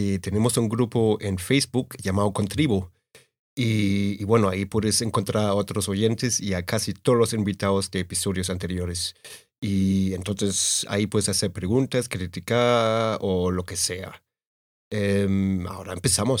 que tenemos un grupo en Facebook llamado Contribo. Y, bueno, ahí puedes encontrar a otros oyentes y a casi todos los invitados de episodios anteriores. Y entonces ahí puedes hacer preguntas, criticar o lo que sea. Em, ahora empezamos.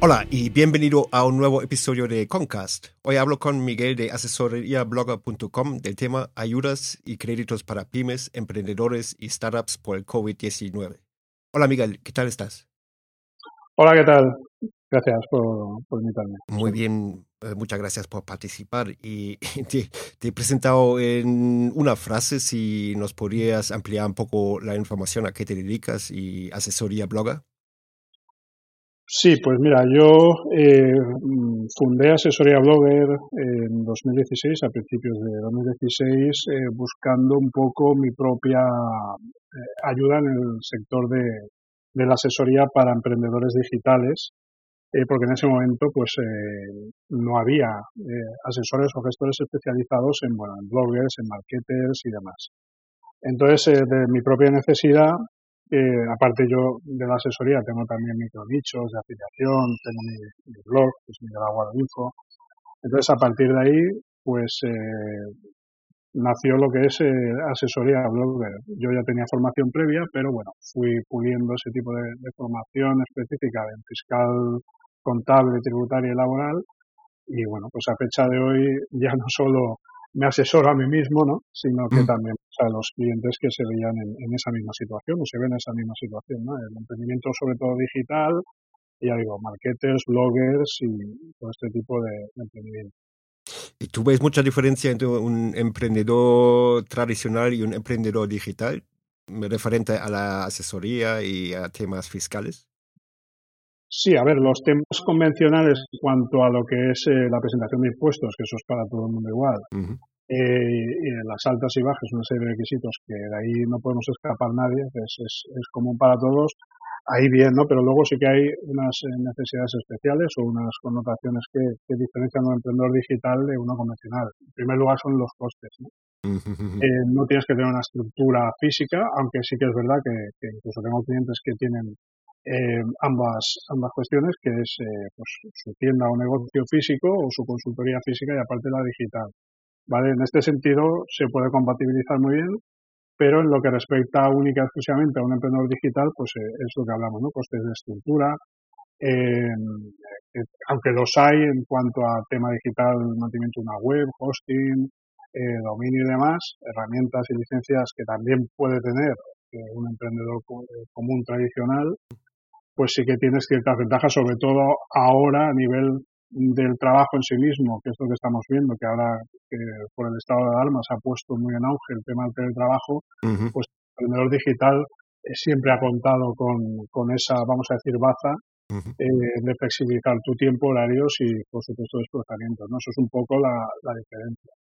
Hola y bienvenido a un nuevo episodio de Concast. Hoy hablo con Miguel de asesoriablogger.com del tema ayudas y créditos para pymes, emprendedores y startups por el COVID-19. Hola Miguel, ¿qué tal estás? Hola, ¿qué tal? Gracias por, invitarme. Muy bien, eh, muchas gracias por participar. Y te, te, he presentado en una frase, si nos podrías ampliar un poco la información a qué te dedicas y asesoría blogger. Sí, pues mira, yo eh, fundé Asesoría Blogger en 2016, a principios de 2016, eh, buscando un poco mi propia eh, ayuda en el sector de, la asesoría para emprendedores digitales, porque en ese momento pues no había asesores o gestores especializados en, bueno, en bloggers, en marketers y demás. Entonces, de mi propia necesidad, eh, aparte yo de la asesoría tengo también micronichos de afiliación, tengo mi, blog, que es Aguado Info. Entonces a partir de ahí, pues eh, nació lo que es eh, asesoría blogger. Yo ya tenía formación previa, pero bueno, fui puliendo ese tipo de, de formación específica en fiscal, contable, tributaria y laboral. Y bueno, pues a fecha de hoy ya no solo me asesoro a mí mismo, ¿no? Sino que mm. también a los clientes que se veían en, esa misma situación o se ven en esa misma situación, ¿no? El emprendimiento sobre todo digital, ya digo, marketers, bloggers y todo este tipo de, emprendimiento. ¿Y tú ves mucha diferencia entre un emprendedor tradicional y un emprendedor digital referente a la asesoría y a temas fiscales? Sí, a ver, los temas convencionales en cuanto a lo que es eh, la presentación de impuestos, que eso es para todo el mundo igual, eh, y las altas y bajas, una serie de requisitos que de ahí no podemos escapar nadie, que es, es, común para todos, ahí bien, ¿no? Pero luego sí que hay unas eh, necesidades especiales o unas connotaciones que, que diferencian a un emprendedor digital de uno convencional. En primer lugar son los costes, ¿no? no tienes que tener una estructura física, aunque sí que es verdad que, que incluso tengo clientes que tienen eh, ambas, ambas cuestiones, que es eh, pues, su tienda o negocio físico o su consultoría física y aparte la digital. ¿Vale? En este sentido se puede compatibilizar muy bien, pero en lo que respecta única y exclusivamente a un emprendedor digital, pues eh, es lo que hablamos, ¿no? Costes de estructura, aunque los hay en cuanto a tema digital, mantenimiento de una web, hosting, dominio y demás, herramientas y licencias que también puede tener un emprendedor común tradicional, pues sí que tienes ciertas ventajas, sobre todo ahora a nivel del trabajo en sí mismo, que es lo que estamos viendo, que ahora por el estado de alarma se ha puesto muy en auge el tema del teletrabajo, pues el emprendedor digital eh, siempre ha contado con, esa, vamos a decir, baza eh, de flexibilizar tu tiempo, horarios y, por supuesto, desplazamientos. ¿no? Eso es un poco la diferencia.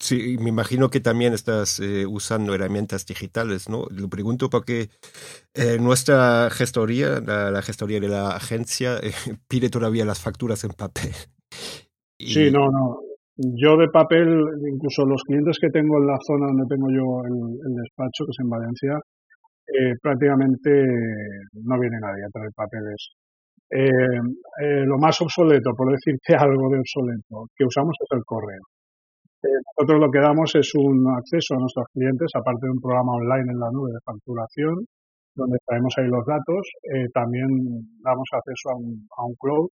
Sí, me imagino que también estás eh, usando herramientas digitales, ¿no? Lo pregunto porque eh, nuestra gestoría, la, gestoría de la agencia, eh, pide todavía las facturas en papel. Sí, no, no. Yo de papel, incluso los clientes que tengo en la zona donde tengo yo el, despacho, que es en Valencia, prácticamente no viene nadie a traer papeles. lo más obsoleto, por decirte algo de obsoleto, que usamos es el correo. Eh, nosotros lo que damos es un acceso a nuestros clientes, aparte de un programa online en la nube de facturación, donde traemos ahí los datos. Eh, también damos acceso a un, cloud,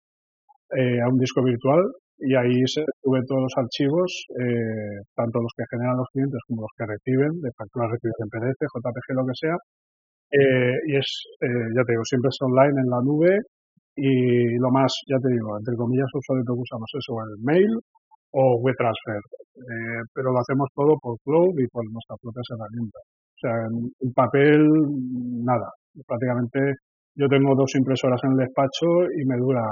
eh, a un disco virtual, y ahí se tuve todos los archivos, eh, tanto los que generan los clientes como los que reciben, de facturas recibidas en PDF, JPG, lo que sea. Eh, y es, ya te digo, siempre es online en la nube y lo más, ya te digo, entre comillas, obsoleto que usamos eso, el mail o WeTransfer. Eh, pero lo hacemos todo por cloud y por nuestras propias herramientas. O sea, en papel, nada. Prácticamente yo tengo dos impresoras en el despacho y me dura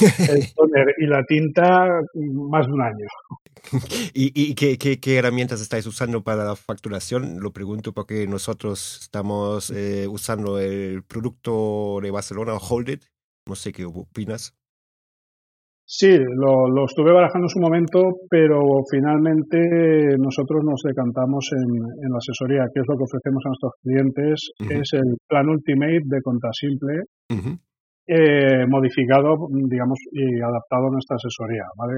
el toner y la tinta más de un año. ¿Y, qué, qué, herramientas estáis usando para la facturación? Lo pregunto porque nosotros estamos eh, usando el producto de Barcelona, Hold No sé qué opinas. Sí, lo, lo, estuve barajando en su momento, pero finalmente nosotros nos decantamos en, en la asesoría, que es lo que ofrecemos a nuestros clientes, es el plan Ultimate de Contasimple, eh, modificado, digamos, y adaptado a nuestra asesoría. ¿vale?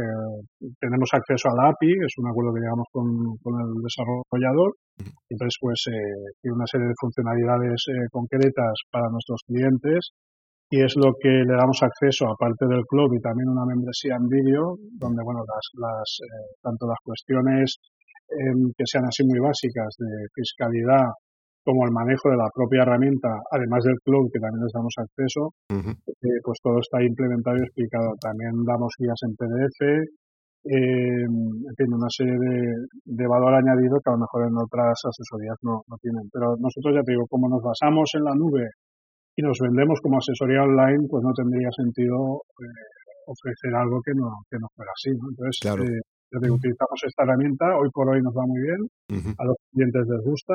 tenemos acceso a la API, es un acuerdo que llevamos con, con el desarrollador, entonces pues eh, tiene una serie de funcionalidades eh, concretas para nuestros clientes y es lo que le damos acceso, aparte del club y también una membresía en vídeo, donde, bueno, las, las eh, tanto las cuestiones em, que sean así muy básicas de fiscalidad como el manejo de la propia herramienta, además del club que también les damos acceso, eh, pues todo está implementado y explicado. También damos guías en PDF, eh, en fin, una serie de, de, valor añadido que a lo mejor en otras asesorías no, no tienen. Pero nosotros ya te digo, como nos basamos en la nube y nos vendemos como asesoría online, pues no tendría sentido eh, ofrecer algo que no, que no fuera así. Entonces, eh, utilizamos esta herramienta, hoy por hoy nos va muy bien, a los clientes les gusta.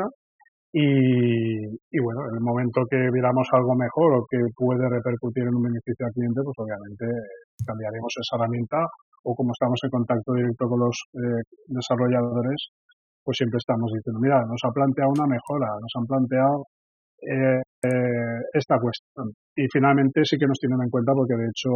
Y, y, bueno, en el momento que viéramos algo mejor o que puede repercutir en un beneficio al cliente, pues obviamente cambiaremos esa herramienta o como estamos en contacto directo con los eh, desarrolladores, pues siempre estamos diciendo, mira, nos ha planteado una mejora, nos han planteado eh, eh, esta cuestión. Y finalmente sí que nos tienen en cuenta porque de hecho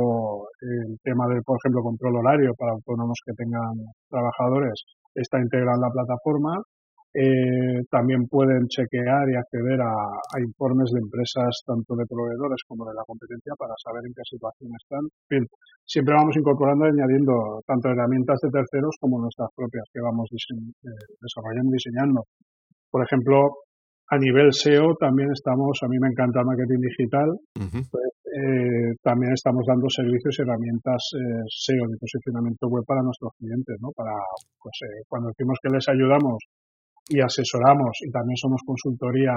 el tema del, por ejemplo, control horario para autónomos que tengan trabajadores está integrado en la plataforma. Eh, también pueden chequear y acceder a, informes de empresas, tanto de proveedores como de la competencia, para saber en qué situación están. siempre vamos incorporando y añadiendo tanto herramientas de terceros como nuestras propias que vamos desarrollando y diseñando. Por ejemplo, a nivel SEO también estamos, a mí me encanta el marketing digital, pues, eh, también estamos dando servicios y herramientas eh, SEO de posicionamiento web para nuestros clientes, ¿no? Para, pues, eh, cuando decimos que les ayudamos y asesoramos y también somos consultoría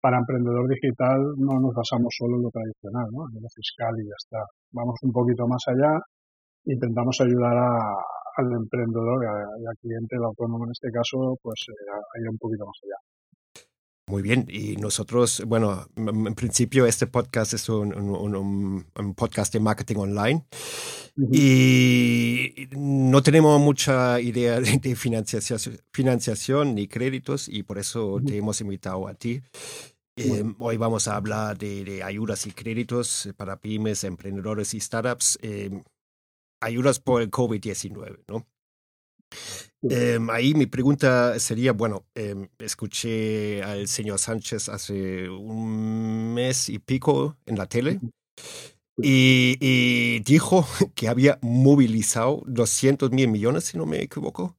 para emprendedor digital, no nos basamos solo en lo tradicional, ¿no? En lo fiscal y ya está. Vamos un poquito más allá, intentamos ayudar al emprendedor y al cliente, el autónomo en este caso, pues a ir un poquito más allá. Muy bien, y nosotros, bueno, en principio este podcast es un, un, podcast de marketing online. Y no tenemos mucha idea de, financiación, financiación, ni créditos y por eso te hemos invitado a ti. Em, hoy vamos a hablar de, ayudas y créditos para pymes, emprendedores y startups, em, ayudas por el COVID-19, ¿no? Em, ahí mi pregunta sería, bueno, em, escuché al señor Sánchez hace un mes y pico en la tele y, dijo que había movilizado 200 mil millones, si no me equivoco.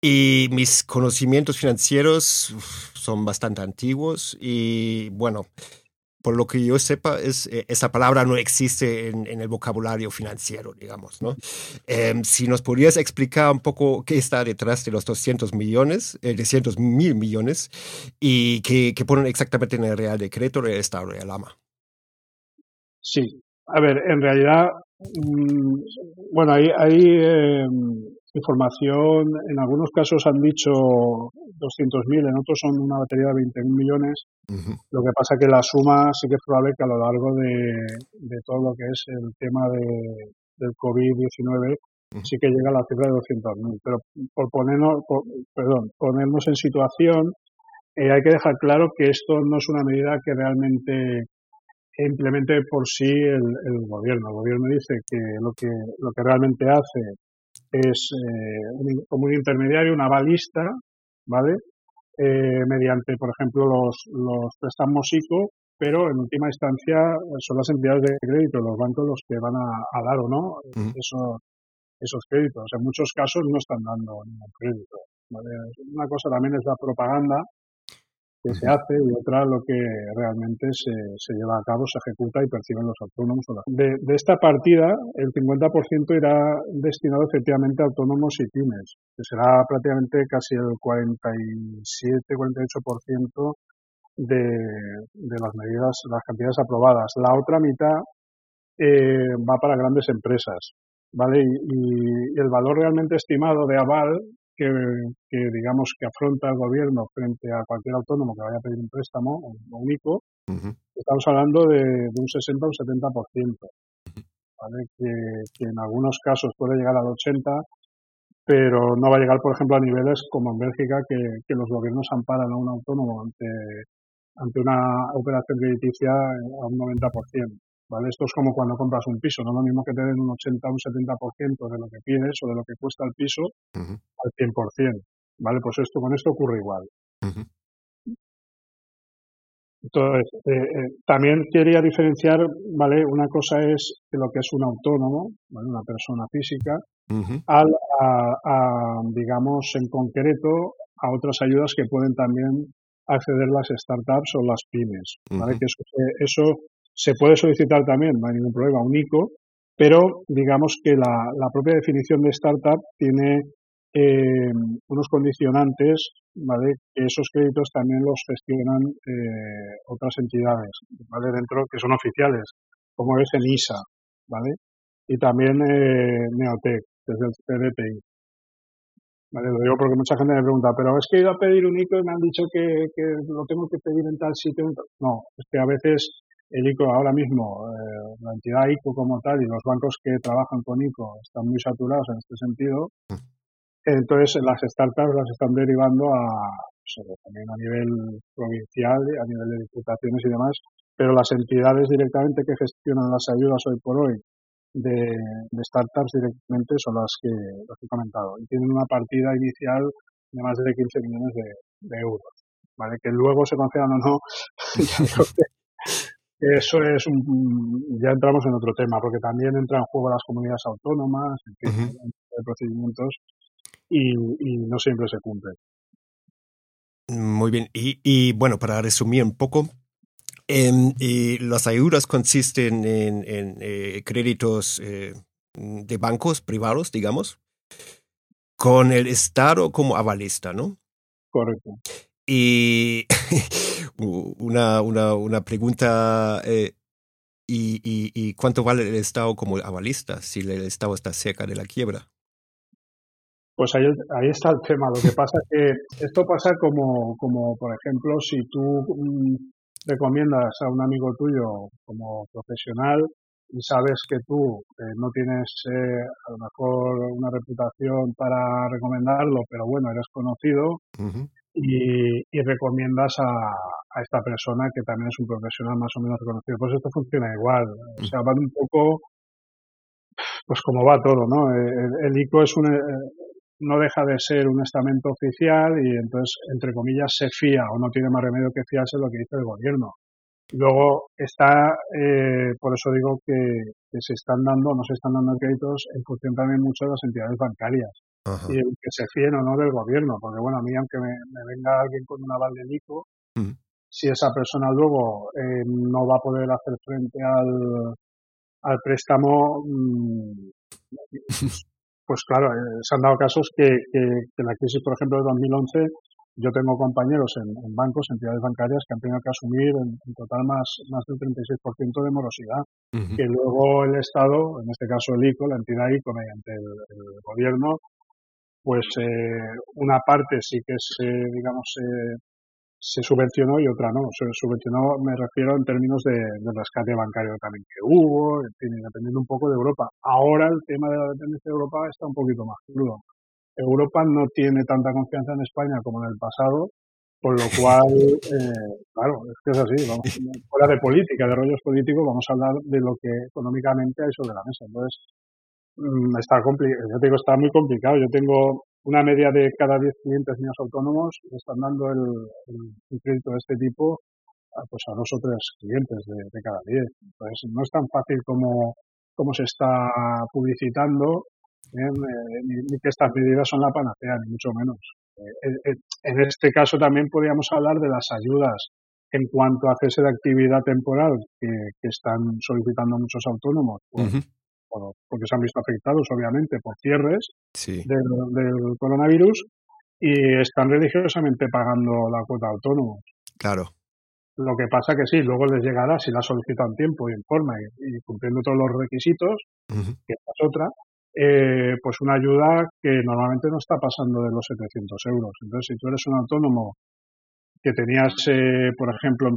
Y mis conocimientos financieros son bastante antiguos y bueno, por lo que yo sepa, es, eh, esa palabra no existe en, el vocabulario financiero, digamos, ¿no? Em, si nos podrías explicar un poco qué está detrás de los 200 millones, eh, 200 mil millones, y qué, ponen exactamente en el Real Decreto del Estado de Alama. Sí, a ver, en realidad, mm, bueno, hay, hay em, información, en algunos casos han dicho 200.000, en otros son una batería de 21 millones. Lo que pasa que la suma sí que es probable que a lo largo de, todo lo que es el tema de, del COVID-19 sí que llega a la cifra de 200.000. Pero por ponernos, perdón, ponernos en situación, eh, hay que dejar claro que esto no es una medida que realmente implemente por sí el, el, gobierno. El gobierno dice que lo que lo que realmente hace es eh, como un intermediario, una balista, ¿vale? Eh, mediante, por ejemplo, los, los préstamos ICO, pero en última instancia son las entidades de crédito, los bancos los que van a, dar o no esos, esos créditos. En muchos casos no están dando ningún crédito. Una cosa también es la propaganda que se hace y otra lo que realmente se, se lleva a cabo, se ejecuta y perciben los autónomos. De, de esta partida, el 50% irá destinado efectivamente a autónomos y pymes, que será prácticamente casi el 47-48% de, de las medidas, las cantidades aprobadas. La otra mitad eh, va para grandes empresas, ¿vale? y, el valor realmente estimado de aval que, digamos que afronta el gobierno frente a cualquier autónomo que vaya a pedir un préstamo o un ICO, estamos hablando de, un 60 o un 70%, ¿vale? que, que en algunos casos puede llegar al 80, pero no va a llegar, por ejemplo, a niveles como en Bélgica, que, que los gobiernos amparan a un autónomo ante, ante una operación crediticia a un 90%. ¿Vale? Esto es como cuando compras un piso, no lo mismo que te den un 80 o un 70% de lo que pides o de lo que cuesta el piso al 100%, ¿vale? Pues esto con esto ocurre igual. Entonces, eh, eh, también quería diferenciar, ¿vale? Una cosa es lo que es un autónomo, ¿vale? Una persona física, al, a, digamos, en concreto, a otras ayudas que pueden también acceder las startups o las pymes, ¿vale? Que eso, eso se puede solicitar también, no hay ningún problema, un ICO, pero digamos que la, la propia definición de startup tiene eh, unos condicionantes, ¿vale? Que esos créditos también los gestionan eh, otras entidades, ¿vale? Dentro, que son oficiales, como es ENISA, ¿vale? Y también eh, Neotec, desde el CDPI. Vale, lo digo porque mucha gente me pregunta, pero es que he ido a pedir un ICO y me han dicho que, que lo tengo que pedir en tal sitio. No, es que a veces el ICO ahora mismo, eh, la entidad ICO como tal y los bancos que trabajan con ICO están muy saturados en este sentido. Mm. Entonces, las startups las están derivando a, pues, también a nivel provincial, a nivel de diputaciones y demás, pero las entidades directamente que gestionan las ayudas hoy por hoy de, startups directamente son las que, las que he comentado y tienen una partida inicial de más de 15 millones de, euros. ¿Vale? Que luego se concedan o no, Eso es un, ya entramos en otro tema, porque también entran en juego las comunidades autónomas, en fin, procedimientos y, no siempre se cumplen. Muy bien, y, bueno, para resumir un poco, em, y las ayudas consisten en, eh, créditos eh, de bancos privados, digamos, con el Estado como avalista, ¿no? Correcto. Y una, una, una pregunta, eh, y, y, y, cuánto vale el Estado como avalista si el Estado está cerca de la quiebra? Pues ahí, ahí está el tema. Lo que pasa es que esto pasa como, como por ejemplo, si tú mm, recomiendas a un amigo tuyo como profesional y sabes que tú eh, no tienes eh, a lo mejor una reputación para recomendarlo, pero bueno, eres conocido, y, recomiendas a, esta persona que también es un profesional más o menos reconocido. Pues esto funciona igual. O sea, van un poco, pues como va todo, ¿no? El, ICO es un, eh, no deja de ser un estamento oficial y entonces, entre comillas, se fía o no tiene más remedio que fiarse lo que dice el gobierno. Luego está, eh, por eso digo que, que, se están dando, no se están dando créditos en función también mucho de las entidades bancarias y que se fíen o no del gobierno, porque bueno, a mí aunque me, venga alguien con un aval de ICO, mm. si esa persona luego eh, no va a poder hacer frente al, al préstamo, mm, pues claro, eh, se han dado casos que, que, la crisis, por ejemplo, de 2011, yo tengo compañeros en, bancos, entidades bancarias, que han tenido que asumir en, total más, más del 36% de morosidad, que luego el Estado, en este caso el ICO, la entidad ICO, mediante el gobierno, pues eh, una parte sí que se, digamos, se subvencionó y otra no. Se subvencionó, me refiero en términos de, rescate bancario también que hubo, en fin, dependiendo un poco de Europa. Ahora el tema de la dependencia de Europa está un poquito más crudo. Europa no tiene tanta confianza en España como en el pasado, con lo cual, eh, claro, es que es así, vamos, fuera de política, de rollos políticos, vamos a hablar de lo que económicamente hay sobre la mesa. Entonces, Mm, está yo digo, está muy complicado. Yo tengo una media de cada 10 clientes míos autónomos, están dando el, crédito de este tipo pues a dos o tres clientes de, cada diez. Entonces no es tan fácil como, como se está publicitando, ¿eh? ni, que estas medidas son la panacea, ni mucho menos. en este caso también podríamos hablar de las ayudas en cuanto a cese de actividad temporal que, están solicitando muchos autónomos, porque se han visto afectados, obviamente, por cierres del, coronavirus y están religiosamente pagando la cuota autónoma. Claro. Lo que pasa que sí, luego les llegará, si la solicitan tiempo y en forma y, cumpliendo todos los requisitos, que esta es otra, eh, pues una ayuda que normalmente no está pasando de los 700 euros. Entonces, si tú eres un autónomo que tenías, eh, por ejemplo,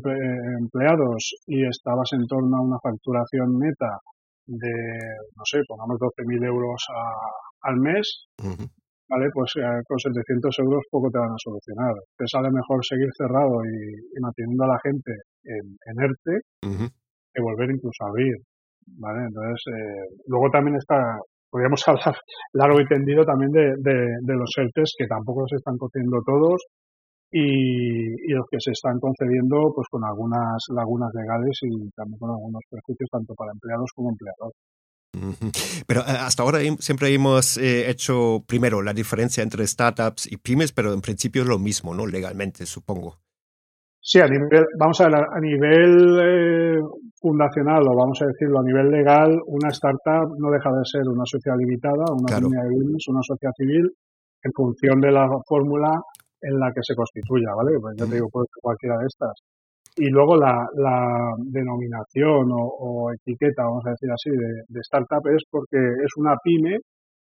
empleados y estabas en torno a una facturación neta de, no sé, pongamos 12.000 euros al mes, ¿vale? Pues eh, con 700 euros poco te van a solucionar. Te sale mejor seguir cerrado y, manteniendo a la gente en, ERTE que volver incluso a abrir, ¿vale? Entonces, eh, luego también está, podríamos hablar largo y tendido también de, de los ERTES que tampoco se están cociendo todos y, los que se están concediendo pues con algunas lagunas legales y también con algunos perjuicios tanto para empleados como empleadores. Pero eh, hasta ahora siempre hemos eh, hecho primero la diferencia entre startups y pymes, pero en principio es lo mismo, ¿no? Legalmente, supongo. Sí, a nivel, vamos a ver, a nivel eh, fundacional o vamos a decirlo a nivel legal, una startup no deja de ser una sociedad limitada, una comunidad de bienes, una sociedad civil, en función de la fórmula en la que se constituya, ¿vale? Pues yo te digo, puede ser cualquiera de estas. Y luego la, la denominación o, etiqueta, vamos a decir así, de, startup es porque es una pyme,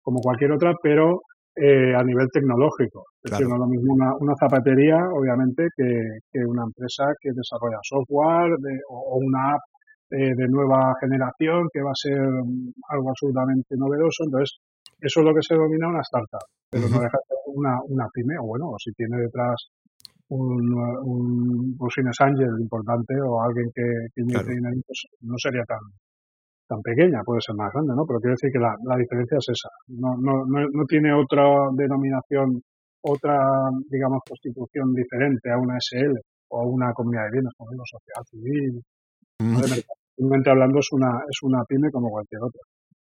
como cualquier otra, pero eh, a nivel tecnológico. Es decir, no es lo mismo una, zapatería, obviamente, que, que, una empresa que desarrolla software o, una app eh, de nueva generación que va a ser algo absolutamente novedoso. Entonces, eso es lo que se denomina una startup, pero no deja de ser una, una pyme, o bueno, si tiene detrás un, un business angel importante o alguien que, que dinero, pues no sería tan tan pequeña, puede ser más grande, ¿no? Pero quiero decir que la, la diferencia es esa. No, no, no, no tiene otra denominación, otra, digamos, constitución diferente a una SL o a una comunidad de bienes, como ejemplo, sociedad civil. Simplemente hablando, es una, es una pyme como cualquier otra.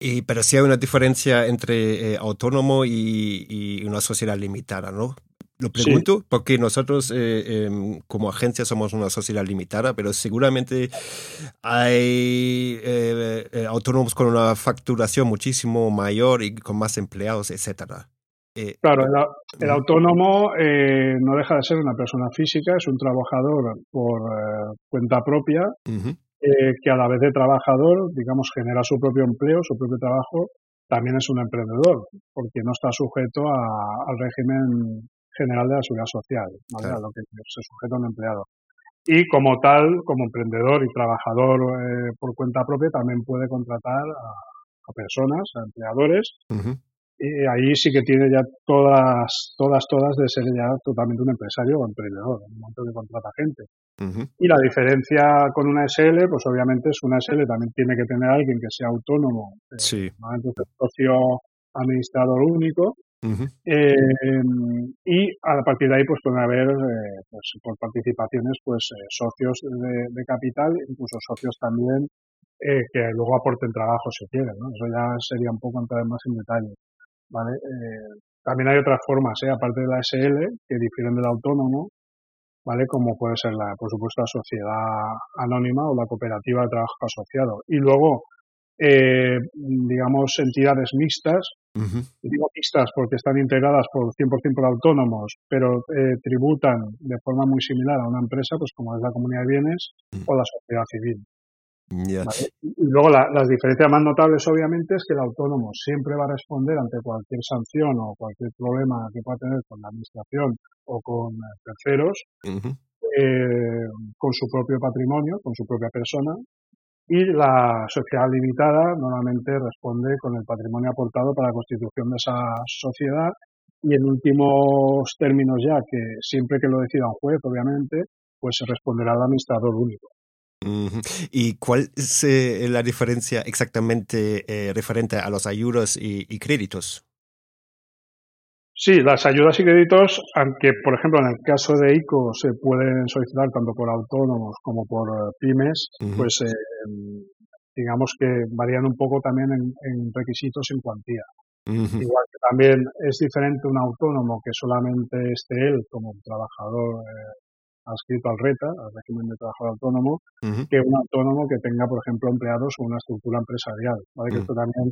Y, pero sí hay una diferencia entre eh, autónomo y, una sociedad limitada, ¿no? Lo pregunto porque nosotros eh, em, como agencia somos una sociedad limitada, pero seguramente hay eh, autónomos con una facturación muchísimo mayor y con más empleados, etcétera. claro, el, autónomo no deja de ser una persona física, es un trabajador por cuenta propia eh, que a la vez de trabajador, digamos, genera su propio empleo, su propio trabajo, también es un emprendedor, porque no está sujeto al régimen general de la seguridad social, a lo que se sujeta un empleado. Y como tal, como emprendedor y trabajador eh, por cuenta propia, también puede contratar a, personas, a empleadores, y ahí sí que tiene ya todas, todas, todas de ser ya totalmente un empresario o emprendedor, un montón de contrata gente. Y la diferencia con una SL, pues obviamente es una SL también tiene que tener alguien que sea autónomo, eh, sí. socio administrador único, eh, y a partir de ahí pues pueden haber eh, pues, por participaciones pues socios de, capital incluso socios también que luego aporten trabajo si quieren ¿no? eso ya sería un poco entrar más en detalle ¿vale? también hay otras formas aparte de la SL que difieren del autónomo ¿vale? Como puede ser la, por supuesto, la sociedad anónima o la cooperativa de trabajo asociado. Y luego, eh, digamos, entidades mixtas, digo mixtas porque están integradas por 100% por autónomos, pero eh, tributan de forma muy similar a una empresa, pues como es la comunidad de bienes o la sociedad civil. Y luego las diferencias más notables, obviamente, es que el autónomo siempre va a responder ante cualquier sanción o cualquier problema que pueda tener con la administración o con eh, terceros, eh, con su propio patrimonio, con su propia persona. Y la sociedad limitada normalmente responde con el patrimonio aportado para la constitución de esa sociedad y en últimos términos ya, que siempre que lo decida un juez, obviamente, pues se responderá al administrador único. ¿Y cuál es eh, la diferencia exactamente eh, referente a los ayudos y, créditos? Sí, las ayudas y créditos, aunque por ejemplo en el caso de ICO se pueden solicitar tanto por autónomos como por eh, pymes, pues eh, digamos que varían un poco también en, requisitos en cuantía. Igual que también es diferente un autónomo que solamente esté él como trabajador eh, adscrito al RETA, al régimen de trabajador autónomo, que un autónomo que tenga, por ejemplo, empleados o una estructura empresarial. ¿vale? Que mm. esto también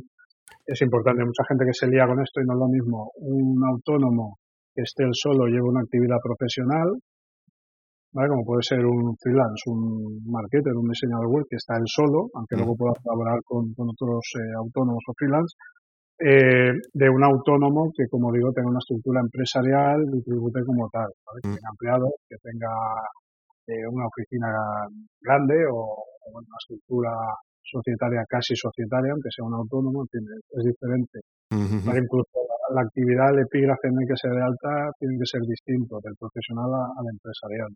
es importante. Mucha gente que se lía con esto y no es lo mismo un autónomo que esté él solo, lleva una actividad profesional, ¿vale? como puede ser un freelance, un marketer, un diseñador web que está él solo, aunque luego pueda colaborar con, otros eh, autónomos o freelance, eh, de un autónomo que, como digo, tenga una estructura empresarial y tribute como tal, que tenga empleados, que tenga eh, una oficina grande o, una estructura societaria, casi societaria, aunque sea un autónomo, es diferente. Incluso la, actividad, el epígrafe en el que se de alta tiene que ser distinto del profesional al empresarial.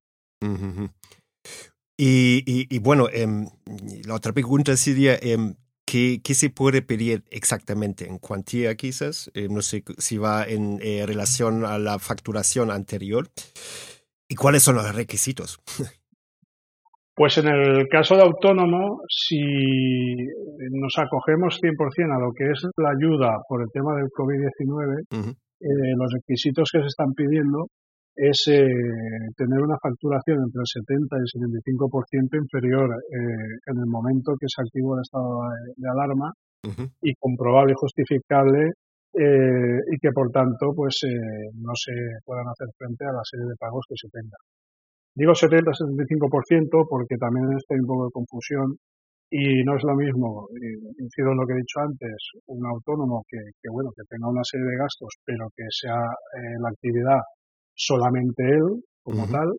y, bueno, em, la otra pregunta sería, em, ¿qué, ¿qué, se puede pedir exactamente en cuantía quizás? Eh, no sé si va en eh, relación a la facturación anterior. ¿Y cuáles son los requisitos? Pues en el caso de autónomo, si nos acogemos 100% a lo que es la ayuda por el tema del COVID-19, eh, los requisitos que se están pidiendo es eh, tener una facturación entre el 70 y el 75% inferior eh, en el momento que se activó el estado de, alarma y comprobable y justificable y que por tanto pues no se puedan hacer frente a la serie de pagos que se tengan. Digo 70-75% porque también estoy un poco de confusión y no es lo mismo, incido en lo que he dicho antes, un autónomo que, bueno, que tenga una serie de gastos, pero que sea eh, la actividad solamente él como tal,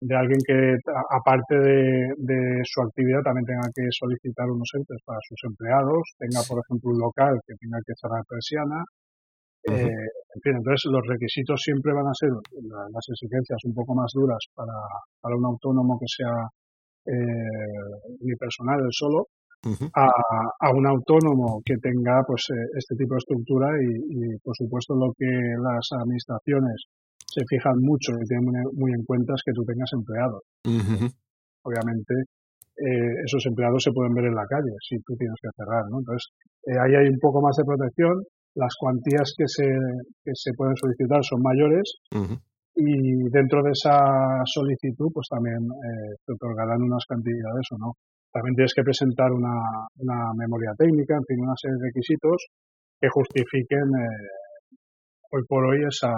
de alguien que aparte de, su actividad también tenga que solicitar unos entes para sus empleados, tenga por ejemplo un local que tenga que cerrar persiana, eh, en fin, entonces los requisitos siempre van a ser las exigencias un poco más duras para, para un autónomo que sea eh, unipersonal, el solo, a, a, un autónomo que tenga pues eh, este tipo de estructura y, por supuesto lo que las administraciones se fijan mucho y tienen muy, en cuenta es que tú tengas empleados. Obviamente eh, esos empleados se pueden ver en la calle si tú tienes que cerrar, ¿no? Entonces ahí hay un poco más de protección las cuantías que se, que se pueden solicitar son mayores y dentro de esa solicitud pues también eh, te otorgarán unas cantidades o no. También tienes que presentar una, una memoria técnica, en fin, una serie de requisitos que justifiquen eh, hoy por hoy esa,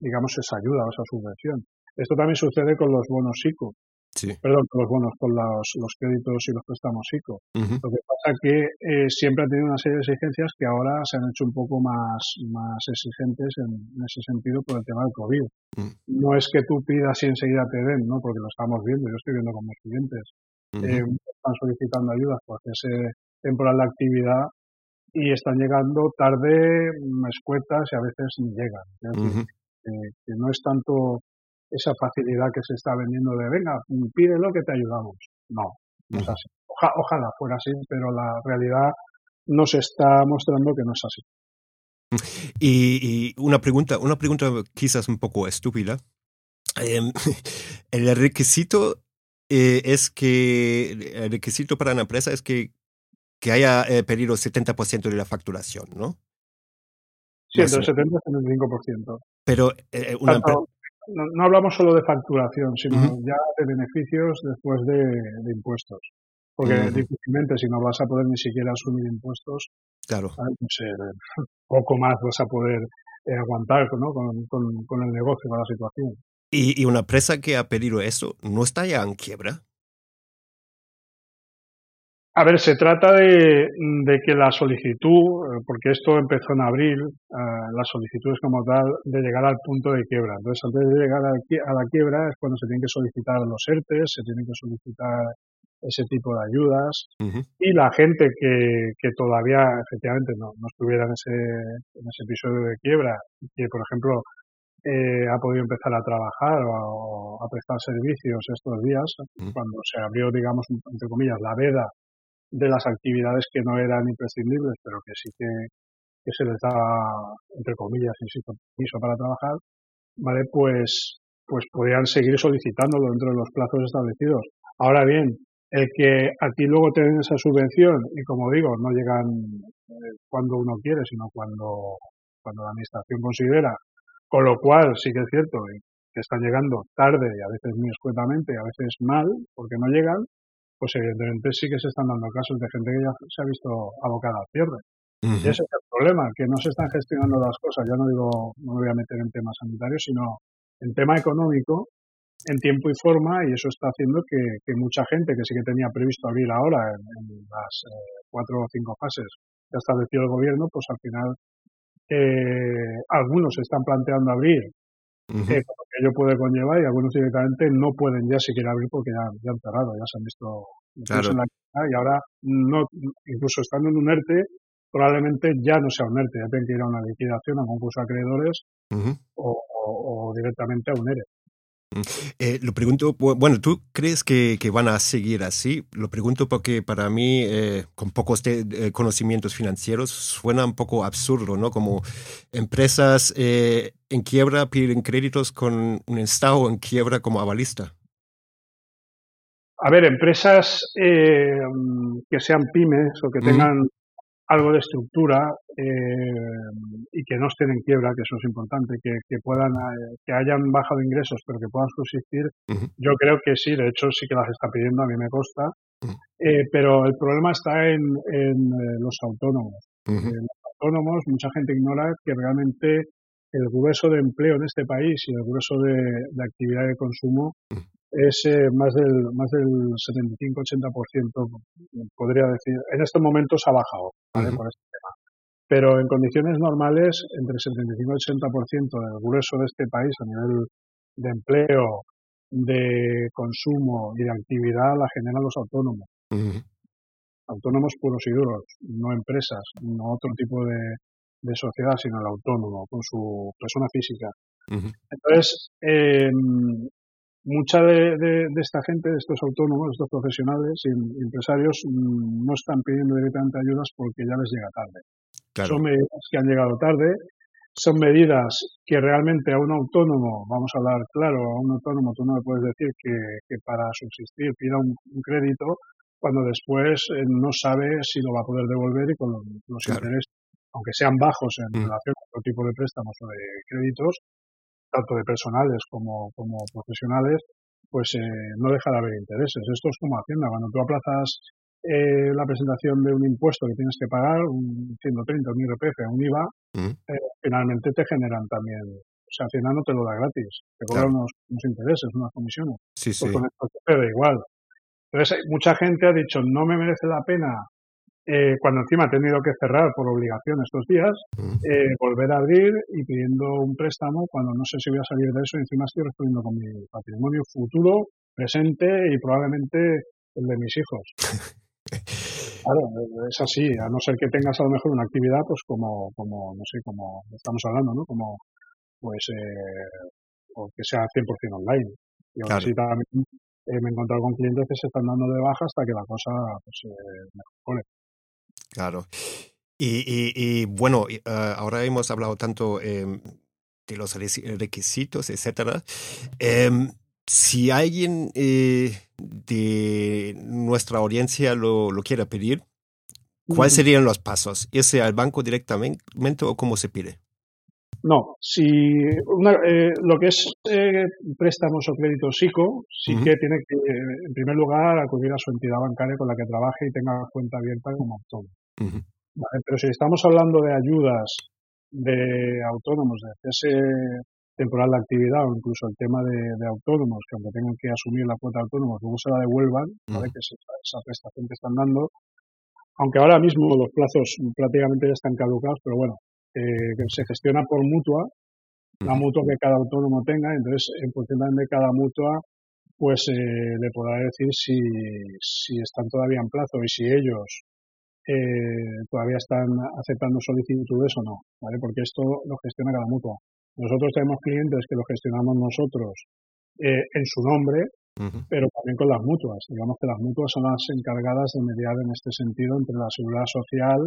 digamos, esa ayuda o esa subvención. Esto también sucede con los bonos ICO. Perdón, con los bonos, con los, los créditos y los préstamos ICO. Lo que pasa es que eh, siempre ha tenido una serie de exigencias que ahora se han hecho un poco más, más exigentes en, ese sentido por el tema del COVID. Mm. No es que tú pidas y enseguida te den, ¿no? Porque lo estamos viendo, yo estoy viendo con mis clientes. Eh, están solicitando ayudas por ese temporal de actividad y están llegando tarde, escuetas y a veces ni llegan. Que no es tanto esa facilidad que se está vendiendo de venga, pídelo que te ayudamos. No, no es así. ojalá fuera así, pero la realidad nos está mostrando que no es así. Y, una pregunta, una pregunta quizás un poco estúpida. Em, el requisito eh, es que el requisito para una empresa es que, que haya eh, pedido 70% de la facturación, ¿no? Sí, entre el 70 y el 75%. Pero eh, una empresa no, hablamos solo de facturación, sino ya de beneficios después de, impuestos. Porque difícilmente si no vas a poder ni siquiera asumir impuestos, claro. poco más vas a poder eh, aguantar ¿no? con, el negocio, con la situación. ¿Y, ¿Y una empresa que ha pedido eso no está ya en quiebra? A ver, se trata de, que la solicitud, eh, porque esto empezó en abril, eh, las solicitudes como tal, de llegar al punto de quiebra. Entonces, antes de llegar a la quiebra es cuando se tienen que solicitar los ERTES, se tienen que solicitar ese tipo de ayudas. Y la gente que, que todavía efectivamente no, no estuviera en ese, en ese episodio de quiebra, que por ejemplo eh, ha podido empezar a trabajar o a prestar servicios estos días, cuando se abrió, digamos, entre comillas, la veda de las actividades que no eran imprescindibles, pero que sí que que se les da, entre comillas, insisto, permiso para trabajar, ¿vale? Pues, pues podrían seguir solicitándolo dentro de los plazos establecidos. Ahora bien, el que aquí luego te esa subvención y como digo, no llegan eh, cuando uno quiere, sino cuando, cuando la administración considera, con lo cual sí que es cierto que están llegando tarde y a veces muy escuetamente y a veces mal porque no llegan, pues evidentemente sí que se están dando casos de gente que ya se ha visto abocada al cierre. Y ese es el problema, que no se están gestionando las cosas. Ya no digo, no me voy a meter en temas sanitarios, sino en tema económico, en tiempo y forma, y eso está haciendo que, mucha gente que sí que tenía previsto abrir ahora en, las eh, cuatro o cinco fases que ha establecido el gobierno, pues al final eh, algunos se están planteando abrir eh, lo que ello puede conllevar y algunos directamente no pueden ya siquiera abrir porque ya, ya han cerrado, ya se han visto en la y ahora no, incluso estando en un ERTE, probablemente ya no sea un ERTE, ya tienen que ir a una liquidación, a un concurso de acreedores o, directamente a un ERE. Eh, lo pregunto, bueno, ¿tú crees que, van a seguir así? Lo pregunto porque para mí, eh, con pocos eh, conocimientos financieros, suena un poco absurdo, ¿no? Como empresas en quiebra piden créditos con un Estado en quiebra como avalista. A ver, empresas que sean pymes o que tengan algo de estructura eh, y que no estén en quiebra, que eso es importante, que, que puedan, eh, que hayan bajado ingresos, pero que puedan subsistir, yo creo que sí, de hecho sí que las está pidiendo, a mí me consta, eh, pero el problema está en, en los autónomos. los autónomos, mucha gente ignora que realmente el grueso de empleo en este país y el grueso de, de actividad de consumo es eh, más del más del 75-80%, podría decir. En estos momentos ha bajado, ¿vale? Por este tema. Pero en condiciones normales, entre 75 y 80% del grueso de este país a nivel de empleo, de consumo y de actividad la generan los autónomos. Autónomos puros y duros, no empresas, no otro tipo de, de sociedad, sino el autónomo, con su persona física. Entonces, eh, mucha de, esta gente, de estos autónomos, estos profesionales y empresarios mm, no están pidiendo directamente ayudas porque ya les llega tarde. Son medidas que han llegado tarde, son medidas que realmente a un autónomo, vamos a hablar claro, a un autónomo tú no le puedes decir que, para subsistir pida un, crédito cuando después eh, no sabe si lo va a poder devolver y con los, intereses, aunque sean bajos en mm. relación con otro tipo de préstamos o de créditos, tanto de personales como, como profesionales, pues eh, no deja de haber intereses. Esto es como Hacienda. Cuando tú aplazas eh, la presentación de un impuesto que tienes que pagar, un 130, un IRPF, un IVA, mm. eh, finalmente te generan también. O sea, Hacienda no te lo da gratis, te cobran unos, intereses, unas comisiones. Sí, pues sí. con esto te igual. Entonces, mucha gente ha dicho, no me merece la pena eh, cuando encima ha tenido que cerrar por obligación estos días, eh, volver a abrir y pidiendo un préstamo cuando no sé si voy a salir de eso y encima estoy respondiendo con mi patrimonio futuro, presente y probablemente el de mis hijos. Claro, es así, a no ser que tengas a lo mejor una actividad, pues como, como no sé, como estamos hablando, ¿no? Como, pues, eh, o que sea 100% online. Y aún así también me he encontrado con clientes que se están dando de baja hasta que la cosa, pues, mejore. Claro. Y, bueno, ah, ahora hemos hablado tanto em, de los requisitos, etcétera. Em, si alguien eh, de nuestra audiencia lo, lo quiera pedir, ¿cuáles serían los pasos? ¿Irse al banco directamente o cómo se pide? No, si eh, lo que es eh, préstamos o créditos ICO, sí que tiene que, en primer lugar, acudir a su entidad bancaria con la que trabaje y tenga cuenta abierta como autónomo. Pero si estamos hablando de ayudas de autónomos, de cese temporal de actividad o incluso el tema de, autónomos, que aunque tengan que asumir la cuota de autónomos, luego se la devuelvan, que es esa, prestación que están dando, aunque ahora mismo los plazos prácticamente ya están caducados, pero bueno, eh, que se gestiona por mutua, la mutua que cada autónomo tenga, entonces en función de cada mutua, pues eh, le podrá decir si, si están todavía en plazo y si ellos eh, todavía están aceptando solicitudes o no, ¿vale? Porque esto lo gestiona cada mutua. Nosotros tenemos clientes que lo gestionamos nosotros eh, en su nombre, pero también con las mutuas. Digamos que las mutuas son las encargadas de mediar en este sentido entre la seguridad social,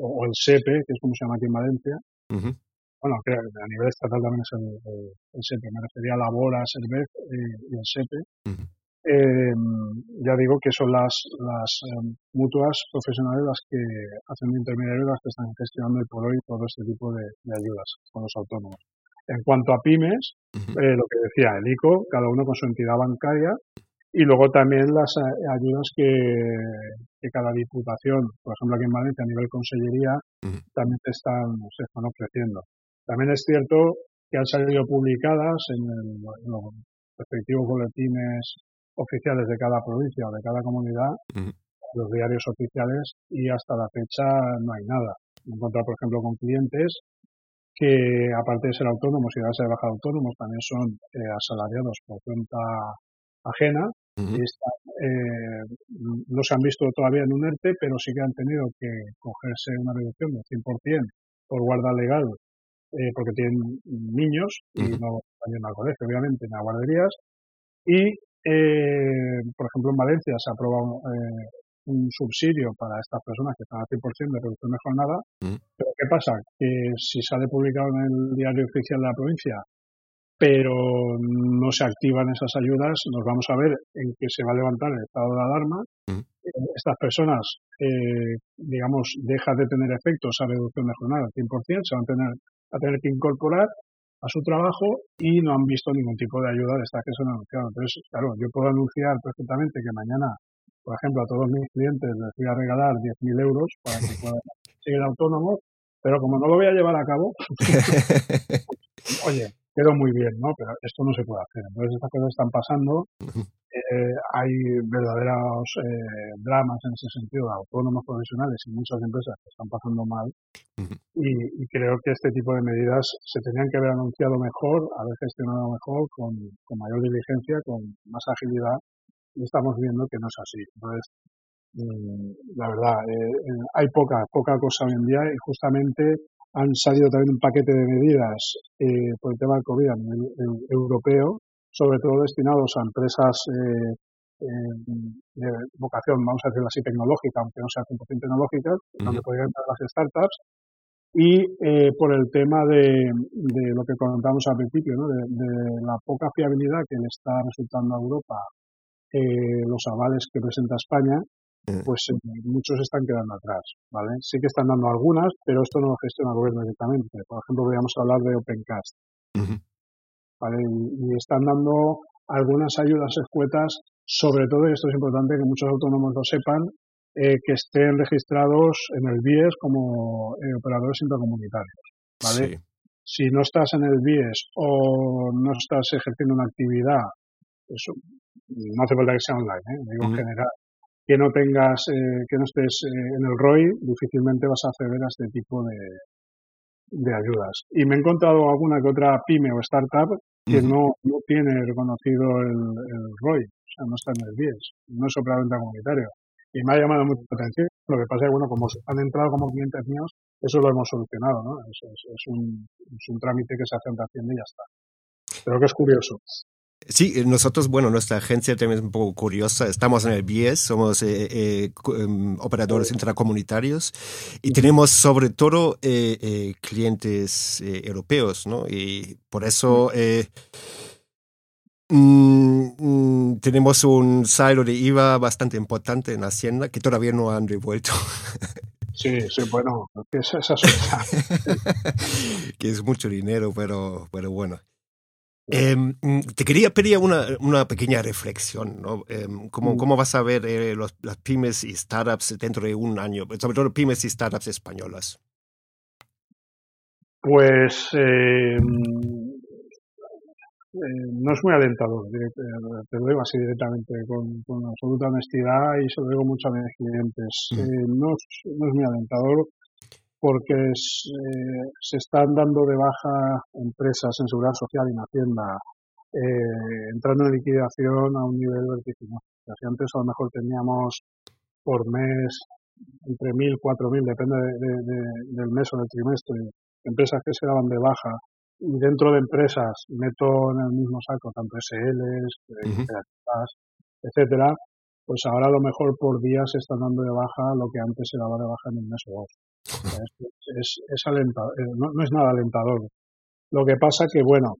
o, el SEPE, que es como se llama aquí en Valencia. Bueno, que a nivel estatal también es el, SEPE, me refería a la BORA, SERVEZ eh, y el SEPE. Eh, ya digo que son las, las em, mutuas profesionales las que hacen de intermediarios, las que están gestionando por hoy todo este tipo de, ayudas con los autónomos. En cuanto a pymes, eh, lo que decía el ICO, cada uno con su entidad bancaria, y luego también las eh, ayudas que, cada diputación, por ejemplo aquí en Valencia a nivel consellería, también se están, se están ofreciendo. También es cierto que han salido publicadas en, los respectivos boletines oficiales de cada provincia o de cada comunidad, los diarios oficiales, y hasta la fecha no hay nada. Me he encontrado, por ejemplo, con clientes que, aparte de ser autónomos y darse de baja autónomos, también son eh, asalariados por cuenta ajena y eh, no se han visto todavía en un ERTE, pero sí que han tenido que cogerse una reducción del 100% por guarda legal, eh, porque tienen niños y no van al colegio, obviamente, en las guarderías. Y, eh, por ejemplo, en Valencia se ha aprobado un subsidio para estas personas que están al 100% de reducción de jornada. Pero ¿qué pasa? Que si sale publicado en el diario oficial de la provincia pero no se activan esas ayudas, nos vamos a ver en que se va a levantar el estado de alarma. Eh, estas personas, eh, digamos, dejan de tener efecto esa reducción de jornada al 100%, se van a tener, a tener que incorporar a su trabajo y no han visto ningún tipo de ayuda de estas que son anunciadas. Entonces, claro, yo puedo anunciar perfectamente que mañana, por ejemplo, a todos mis clientes les voy a regalar 10.000 euros para que puedan seguir autónomos, pero como no lo voy a llevar a cabo, oye, quedó muy bien, ¿no? Pero esto no se puede hacer. Entonces estas cosas están pasando. Eh, hay verdaderos eh, dramas en ese sentido de autónomos profesionales y muchas empresas que están pasando mal. y, creo que este tipo de medidas se tenían que haber anunciado mejor, haber gestionado mejor, con, mayor diligencia, con más agilidad. Y estamos viendo que no es así. Entonces, mm, la verdad, eh, hay poca, poca cosa hoy en día y justamente han salido también un paquete de medidas eh, por el tema del COVID a nivel europeo, sobre todo destinados a empresas eh, eh, de vocación, vamos a decirlo así, tecnológica, aunque no sea 100% tecnológica, donde podrían entrar las startups, y por el tema de, lo que comentamos al principio, ¿no? de, la poca fiabilidad que le está resultando a Europa los avales que presenta España, pues eh, muchos están quedando atrás, ¿vale? Sí que están dando algunas, pero esto no lo gestiona el gobierno directamente. Por ejemplo, podríamos hablar de Opencast, ¿vale? Y, están dando algunas ayudas escuetas, sobre todo, y esto es importante que muchos autónomos lo sepan, eh, que estén registrados en el BIES como eh, operadores intercomunitarios, ¿vale? Si no estás en el BIES o no estás ejerciendo una actividad, eso, no hace falta que sea online, ¿eh? digo en general, que no tengas, eh, que no estés en el ROI, difícilmente vas a acceder a este tipo de, de ayudas. Y me he encontrado alguna que otra pyme o startup que no, no tiene reconocido el, el ROI, o sea, no está en el 10, no es operador comunitario. Y me ha llamado mucho la atención. Lo que pasa es que, bueno, como han entrado como clientes míos, eso lo hemos solucionado, ¿no? Es, es, un, es un trámite que se hace ante Hacienda y ya está. Pero que es curioso. Sí, eh, nosotros, bueno, nuestra agencia también es un poco curiosa. Estamos en el BIES, somos eh, eh, em, operadores intracomunitarios y tenemos sobre todo clientes europeos, ¿no? Y por eso mm, mm, tenemos un saldo de IVA bastante importante en Hacienda que todavía no han devuelto. Sí, sí, bueno, es esa que es mucho dinero, pero, pero bueno. Mm, te quería pedir una, una pequeña reflexión, ¿no? Em, ¿cómo, mm. ¿cómo, vas a ver eh, los, las pymes y startups dentro de un año, sobre todo pymes y startups españolas? Pues em, eh, no es muy alentador, te lo digo así directamente, con, con absoluta honestidad y se lo digo mucho a mis clientes. Mm. Eh, no, no es muy alentador porque eh, se están dando de baja empresas en seguridad social y en Hacienda, eh, entrando en liquidación a un nivel vertiginoso. Si antes a lo mejor teníamos por mes entre 1.000, 4.000, depende del mes o del trimestre, empresas que se daban de baja y dentro de empresas meto en el mismo saco tanto SLs, uh etcétera, pues ahora a lo mejor por día se están dando de baja lo que antes se daba de baja en un mes o dos. Es, es, alentador, eh, no, no, es nada alentador. Lo que pasa que, bueno,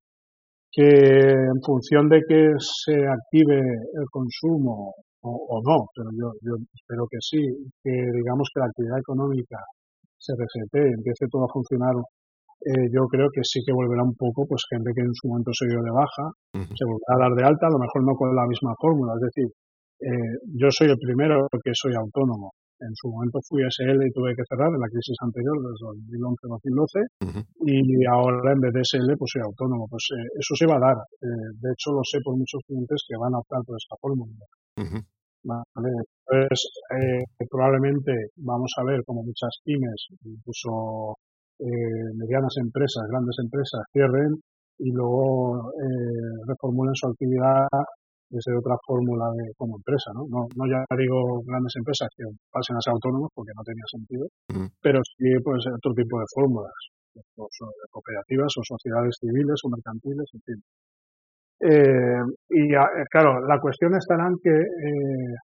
que en función de que se active el consumo o, no, pero yo, yo espero que sí, que digamos que la actividad económica se resete, empiece todo a funcionar eh, yo creo que sí que volverá un poco, pues gente que en su momento se dio de baja, se volverá a dar de alta, a lo mejor no con la misma fórmula. Es decir, eh, yo soy el primero que soy autónomo. En su momento fui SL y tuve que cerrar en la crisis anterior, desde 2011-2012, y ahora en vez de SL pues soy autónomo. Pues eh, eso se va a dar. de hecho, lo sé por muchos clientes que van a optar por esta fórmula. Vale. Entonces, probablemente vamos a ver como muchas pymes, incluso eh, medianas empresas, grandes empresas cierren y luego eh, reformulen su actividad desde otra fórmula de, como empresa, ¿no? ¿no? No ya digo grandes empresas que pasen a ser autónomos porque no tenía sentido, pero sí pues otro tipo de fórmulas, pues, cooperativas o sociedades civiles o mercantiles, en fin. Eh, y claro, la cuestión estará en que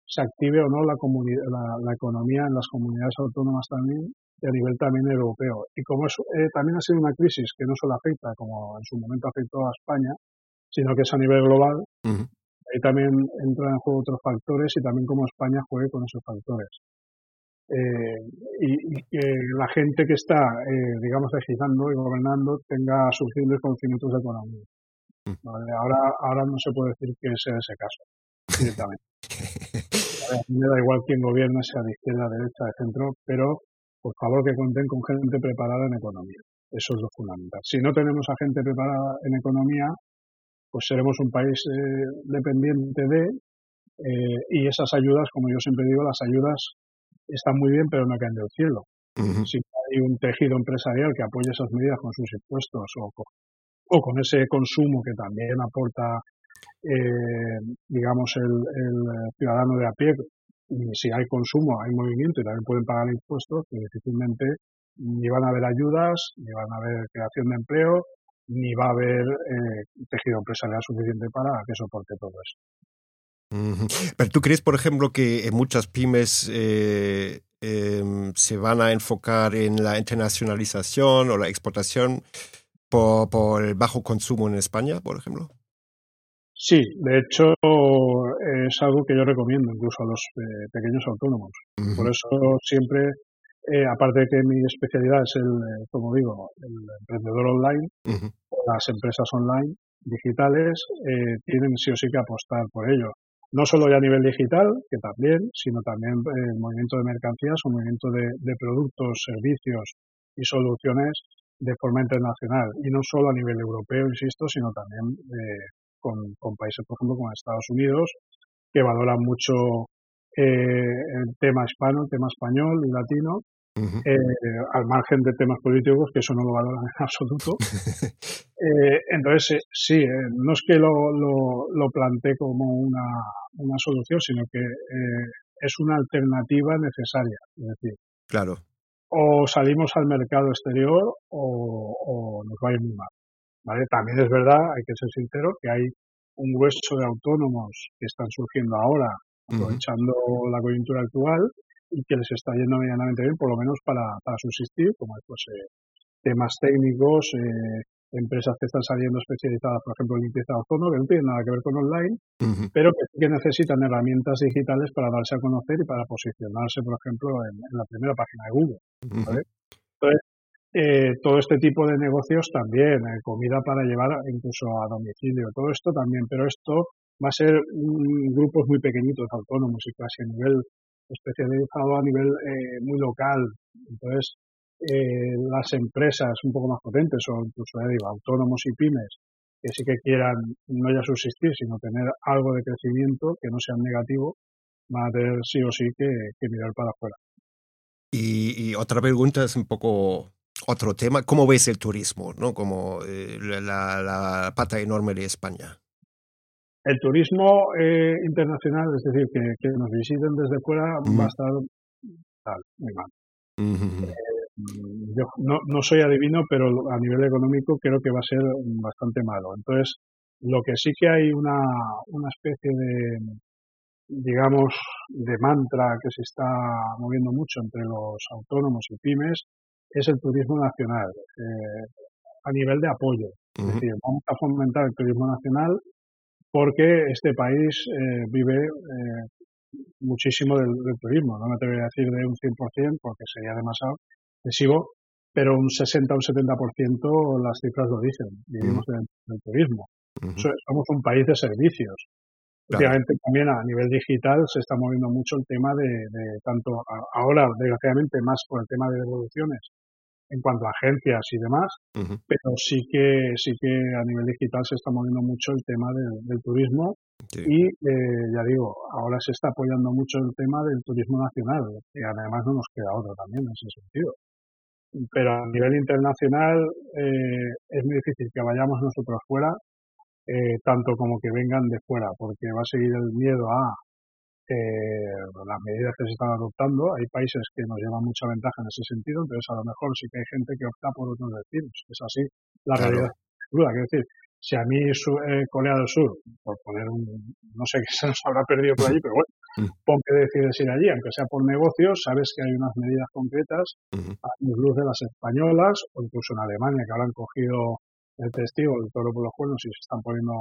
se active o no la, la, economía en las comunidades autónomas también y a nivel también europeo. Y como eso eh, también ha sido una crisis que no solo afecta, como en su momento afectó a España, sino que es a nivel global, ahí también entran en juego otros factores y también cómo España juegue con esos factores. Eh, y, que la gente que está, eh, digamos, legislando y gobernando tenga suficientes conocimientos de economía. Ahora, ahora no se puede decir que sea ese caso, directamente. a mí me da igual quién gobierne, sea de izquierda, de derecha, de centro, pero por favor que cuenten con gente preparada en economía. Eso es lo fundamental. Si no tenemos a gente preparada en economía, pues seremos un país eh, dependiente de, eh, y esas ayudas, como yo siempre digo, las ayudas están muy bien, pero no caen del cielo. Si hay un tejido empresarial que apoye esas medidas con sus impuestos o con, o con ese consumo que también aporta, eh, digamos, el, el, ciudadano de a pie y si hay consumo, hay movimiento y también pueden pagar impuestos, pues difícilmente ni van a haber ayudas, ni van a haber creación de empleo, ni va a haber eh, tejido empresarial suficiente para que soporte todo eso. Pero tú crees, por ejemplo, que muchas pymes eh, em, se van a enfocar en la internacionalización o la exportación por, por el bajo consumo en España, por ejemplo? Sí, de hecho es algo que yo recomiendo incluso a los eh, pequeños autónomos. Por eso siempre, eh, aparte de que mi especialidad es el, eh, como digo, el emprendedor online, las empresas online digitales tienen sí o sí que apostar por ello. No solo ya a nivel digital, que también, sino también el movimiento de mercancías o movimiento de, de productos, servicios y soluciones de forma internacional. Y no solo a nivel europeo, insisto, sino también con, países, por ejemplo, como Estados Unidos, que valoran mucho eh, el tema hispano, el tema español y latino, eh, al margen de temas políticos, que eso no lo valoran en absoluto. Eh, entonces, sí, no es que lo, lo, lo plantee como una, una solución, sino que es una alternativa necesaria. Es decir, claro. o salimos al mercado exterior o, o nos va a ir muy mal. También es verdad, hay que ser sincero, que hay un grueso de autónomos que están surgiendo ahora, aprovechando la coyuntura actual y que les está yendo medianamente bien, por lo menos para, para subsistir, como pues, eh, temas técnicos, eh, empresas que están saliendo especializadas, por ejemplo, en limpieza de ozono, que no tienen nada que ver con online, pero que que necesitan herramientas digitales para darse a conocer y para posicionarse, por ejemplo, en, la primera página de Google. Entonces, eh, todo este tipo de negocios también, eh, comida para llevar incluso a domicilio, todo esto también, pero esto va a ser grupos muy pequeñitos, autónomos y casi a nivel especializado a nivel eh, muy local. Entonces, las empresas un poco más potentes o incluso digo, autónomos y pymes que sí que quieran no ya subsistir, sino tener algo de crecimiento que no sea negativo, van a tener sí o sí que, mirar para afuera. y, otra pregunta es un poco otro tema, ¿cómo ves el turismo, no? Como eh, la, pata enorme de España. El turismo eh, internacional, es decir, que, nos visiten desde fuera, va a estar tal, muy mal. Eh, yo no, no soy adivino, pero a nivel económico creo que va a ser bastante malo. Entonces, lo que sí que hay una, una especie de, digamos, de mantra que se está moviendo mucho entre los autónomos y pymes es el turismo nacional, eh, a nivel de apoyo. Es decir, vamos a fomentar el turismo nacional porque este país eh, vive eh, muchísimo del, turismo. No me atrevería a decir de un 100% porque sería demasiado excesivo, pero un 60 o un 70% las cifras lo dicen. Vivimos del, turismo. Somos un país de servicios. Obviamente también a nivel digital se está moviendo mucho el tema de, tanto ahora, desgraciadamente, más por el tema de devoluciones en cuanto a agencias y demás, pero sí que sí que a nivel digital se está moviendo mucho el tema del, turismo y eh, ya digo, ahora se está apoyando mucho el tema del turismo nacional y además no nos queda otro también en ese sentido. Pero a nivel internacional eh, es muy difícil que vayamos nosotros fuera, eh, tanto como que vengan de fuera, porque va a seguir el miedo a eh, las medidas que se están adoptando. Hay países que nos llevan mucha ventaja en ese sentido, entonces a lo mejor sí que hay gente que opta por otros destinos. Es así, la realidad es duda. Quiero decir, si a mí eh, Corea del Sur, por poner un, no sé qué se nos habrá perdido por allí, pero bueno, mm. pon que decides ir allí, aunque sea por negocios, sabes que hay unas medidas concretas a luz de las españolas o incluso en Alemania que ahora han cogido el testigo del toro por los cuernos y se están poniendo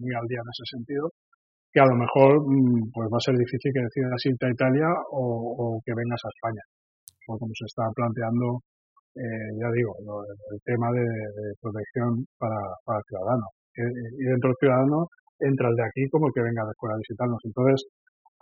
muy al día en ese sentido, que a lo mejor mm, pues va a ser difícil que decidas irte a Italia o, que vengas a España. O como se está planteando, eh, ya digo, el, tema de, protección para, para el ciudadano. Eh, y dentro del ciudadano entra el de aquí como el que venga de fuera a visitarnos. Entonces,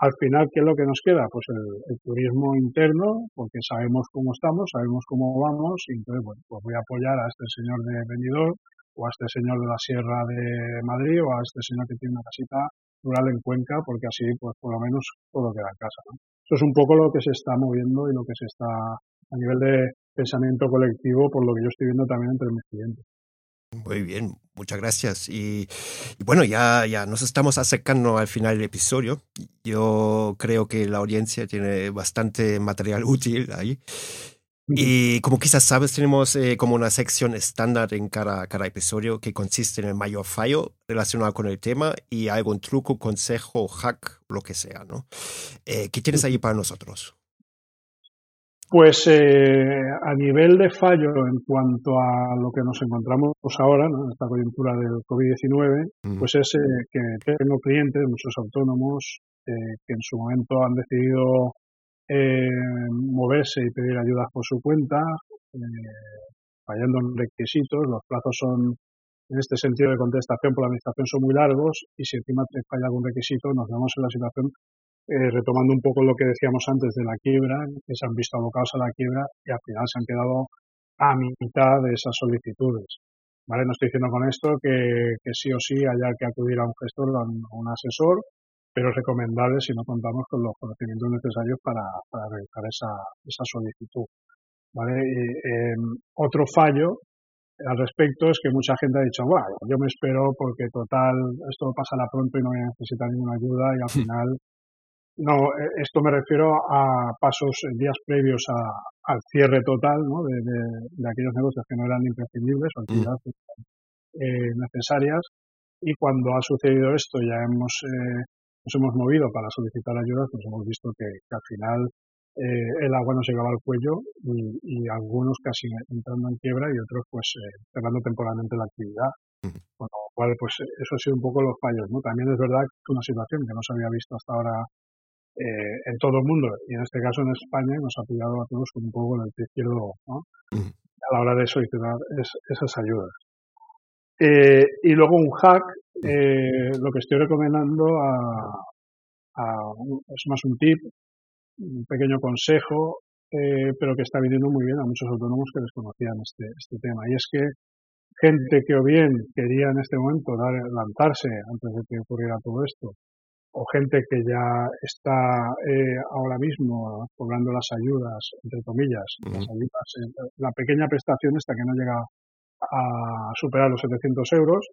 al final, ¿qué es lo que nos queda? Pues el, turismo interno, porque sabemos cómo estamos, sabemos cómo vamos, y entonces, bueno, pues voy a apoyar a este señor de Benidorm, o a este señor de la Sierra de Madrid, o a este señor que tiene una casita rural en Cuenca, porque así, pues por lo menos todo queda en casa. ¿no? Eso es un poco lo que se está moviendo y lo que se está a nivel de pensamiento colectivo, por lo que yo estoy viendo también entre mis clientes. Muy bien, muchas gracias. Y, bueno, ya, ya nos estamos acercando al final del episodio. Yo creo que la audiencia tiene bastante material útil ahí. Y como quizás sabes, tenemos eh, como una sección estándar en cada, cada episodio que consiste en el mayor fallo relacionado con el tema y algún truco, consejo, hack, lo que sea, ¿no? Eh, ¿Qué tienes ahí para nosotros? Pues eh, a nivel de fallo en cuanto a lo que nos encontramos ahora, ¿no? en esta coyuntura del COVID-19, pues es que tengo clientes, muchos autónomos, que en su momento han decidido eh, moverse y pedir ayudas por su cuenta, eh, fallando en requisitos, los plazos son, en este sentido de contestación por la administración son muy largos y si encima te falla algún requisito nos vemos en la situación eh, retomando un poco lo que decíamos antes de la quiebra, que se han visto abocados a la quiebra y al final se han quedado a mitad de esas solicitudes. ¿Vale? No estoy diciendo con esto que, que sí o sí haya que acudir a un gestor o a un asesor, pero recomendable si no contamos con los conocimientos necesarios para, para realizar esa, esa solicitud. ¿vale? Em, otro fallo al respecto es que mucha gente ha dicho, bueno, yo me espero porque total, esto pasará pronto y no voy a necesitar ninguna ayuda y al final, no, e, esto me refiero a pasos, días previos a, al cierre total ¿no? de, de, aquellos negocios que no eran imprescindibles o actividades eh, necesarias y cuando ha sucedido esto ya hemos eh, nos hemos movido para solicitar ayudas, pues hemos visto que, al final eh, el agua nos llegaba al cuello y, algunos casi entrando en quiebra y otros pues eh, cerrando temporalmente la actividad. Con lo cual, pues eso ha sido un poco los fallos, ¿no? También es verdad que es una situación que no se había visto hasta ahora eh, en todo el mundo y en este caso en España nos ha pillado a todos con un poco en el pie izquierdo, ¿no? A la hora de solicitar esas ayudas. Eh, y luego un hack, eh, lo que estoy recomendando a, es más un tip, un pequeño consejo, eh, pero que está viniendo muy bien a muchos autónomos que desconocían este, este tema. Y es que gente que o bien quería en este momento dar, lanzarse antes de que ocurriera todo esto, o gente que ya está ahora mismo cobrando las ayudas, entre comillas, las ayudas, la pequeña prestación esta que no llega a superar los 700 euros,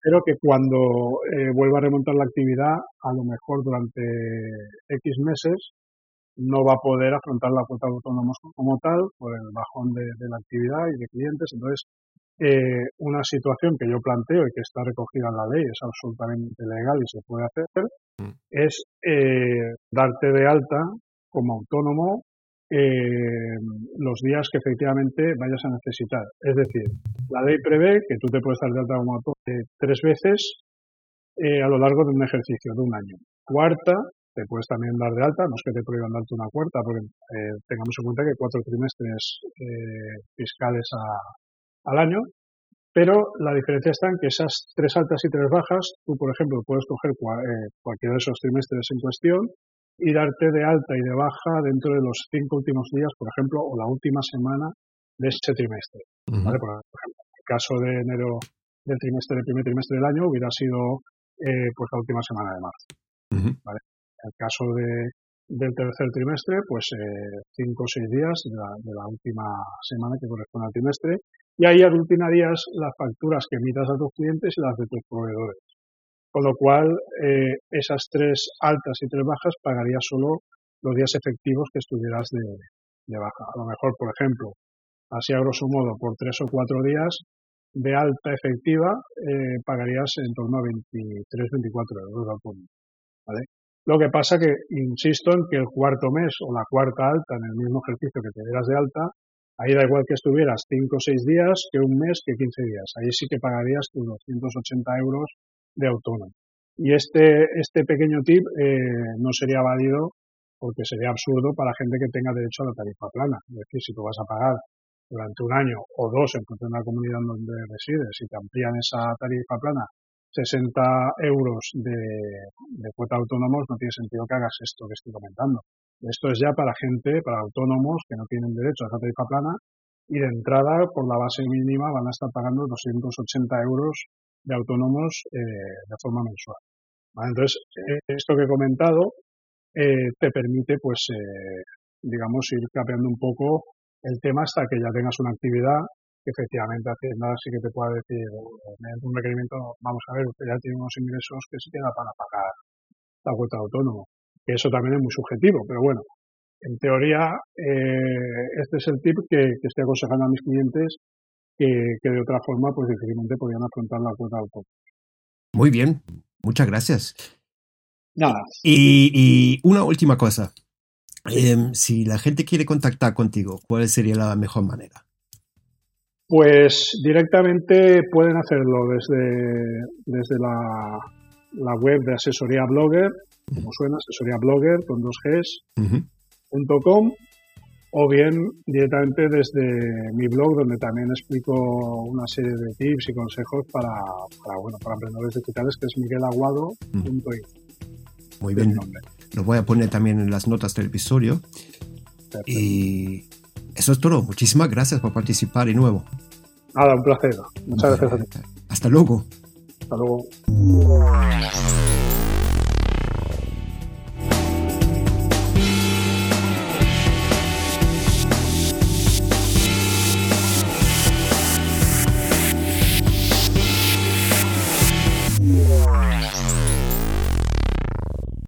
pero que cuando eh, vuelva a remontar la actividad, a lo mejor durante X meses, no va a poder afrontar la cuota de autónomos como tal por el bajón de, la actividad y de clientes. Entonces, eh, una situación que yo planteo y que está recogida en la ley, es absolutamente legal y se puede hacer, mm. es eh, darte de alta como autónomo eh, los días que efectivamente vayas a necesitar. Es decir, la ley prevé que tú te puedes dar de alta como autónomo tres veces a lo largo de un ejercicio, de un año. Cuarta, te puedes también dar de alta, no es que te prohíban darte una cuarta, porque eh, tengamos en cuenta que cuatro trimestres eh, fiscales al año, pero la diferencia está en que esas tres altas y tres bajas, tú, por ejemplo, puedes coger eh, cualquiera de esos trimestres en cuestión y darte de alta y de baja dentro de los cinco últimos días, por ejemplo, o la última semana de ese trimestre. ¿vale? Por ejemplo, en el caso de enero del trimestre, del primer trimestre del año, hubiera sido pues la última semana de marzo. ¿vale? En el caso de, del tercer trimestre, pues eh, cinco o seis días de la, última semana que corresponde al trimestre. Y ahí aglutinarías las facturas que emitas a tus clientes y las de tus proveedores. Con lo cual, eh, esas tres altas y tres bajas pagarías solo los días efectivos que estuvieras de, de baja. A lo mejor, por ejemplo, así a grosso modo, por tres o cuatro días de alta efectiva, eh, pagarías en torno a 23-24 euros al ¿vale? Lo que pasa que, insisto en que el cuarto mes o la cuarta alta en el mismo ejercicio que te dieras de alta, ahí da igual que estuvieras 5 o 6 días que un mes que 15 días. Ahí sí que pagarías tus 280 euros de autónomo. Y este, este pequeño tip eh, no sería válido porque sería absurdo para gente que tenga derecho a la tarifa plana. Es decir, si tú vas a pagar durante un año o dos en función de la comunidad donde resides, si te amplían esa tarifa plana 60 euros de, de cuota autónomos, no tiene sentido que hagas esto que estoy comentando. Esto es ya para gente, para autónomos que no tienen derecho a esa tarifa plana y de entrada, por la base mínima, van a estar pagando 280 euros de autónomos eh, de forma mensual. Entonces, eh, esto que he comentado eh, te permite, pues, eh, digamos, ir capeando un poco el tema hasta que ya tengas una actividad que efectivamente Hacienda sí que te pueda decir, mediante un requerimiento, vamos a ver, usted ya tiene unos ingresos que se queda para pagar la cuota de autónomo. Que eso también es muy subjetivo, pero bueno, en teoría, eh, este es el tip que, estoy aconsejando a mis clientes que, de otra forma, pues difícilmente podrían afrontar la cuota de autónomo. Muy bien, muchas gracias. Nada. Y, una última cosa. Em, si la gente quiere contactar contigo, ¿cuál sería la mejor manera? Pues directamente pueden hacerlo desde, desde la, la web de asesoría blogger, como suena, asesoría blogger con dos Gs, o bien directamente desde mi blog donde también explico una serie de tips y consejos para, para bueno para emprendedores digitales que es miguelaguado.it. Muy bien. Lo voy a poner también en las notas del episodio. Y eso es todo. Muchísimas gracias por participar de nuevo. Nada, un placer. Muchas gracias a ti. Hasta luego. Hasta luego.